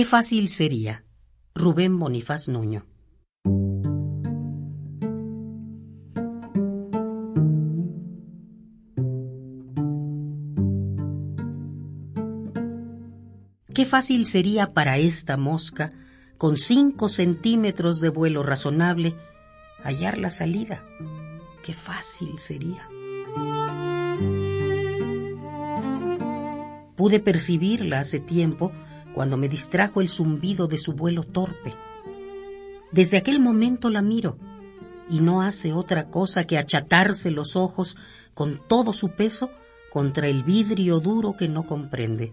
Qué fácil sería. Rubén Bonifaz Nuño. Qué fácil sería para esta mosca, con cinco centímetros de vuelo razonable, hallar la salida. Qué fácil sería. Pude percibirla hace tiempo cuando me distrajo el zumbido de su vuelo torpe. Desde aquel momento la miro y no hace otra cosa que achatarse los ojos con todo su peso contra el vidrio duro que no comprende.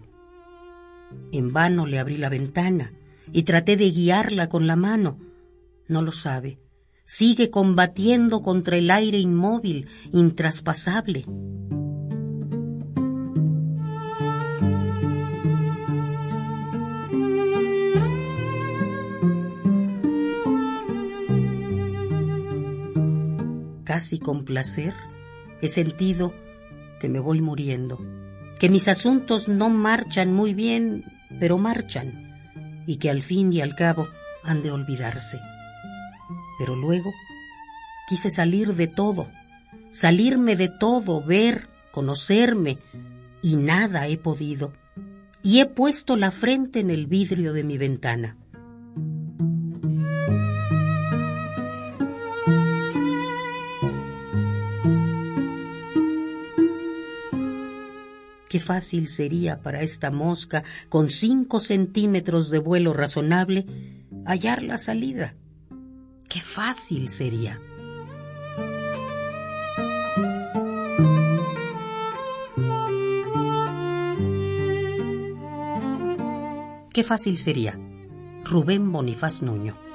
En vano le abrí la ventana y traté de guiarla con la mano. No lo sabe. Sigue combatiendo contra el aire inmóvil, intraspasable. Casi con placer he sentido que me voy muriendo que mis asuntos no marchan muy bien, pero marchan, y que al fin y al cabo han de olvidarse. Pero luego quise salir de todo, salirme de todo, ver, conocerme, y nada he podido, y he puesto la frente en el vidrio de mi ventana. Qué fácil sería para esta mosca, con cinco centímetros de vuelo razonable, hallar la salida. Qué fácil sería. Qué fácil sería. Rubén Bonifaz Nuño.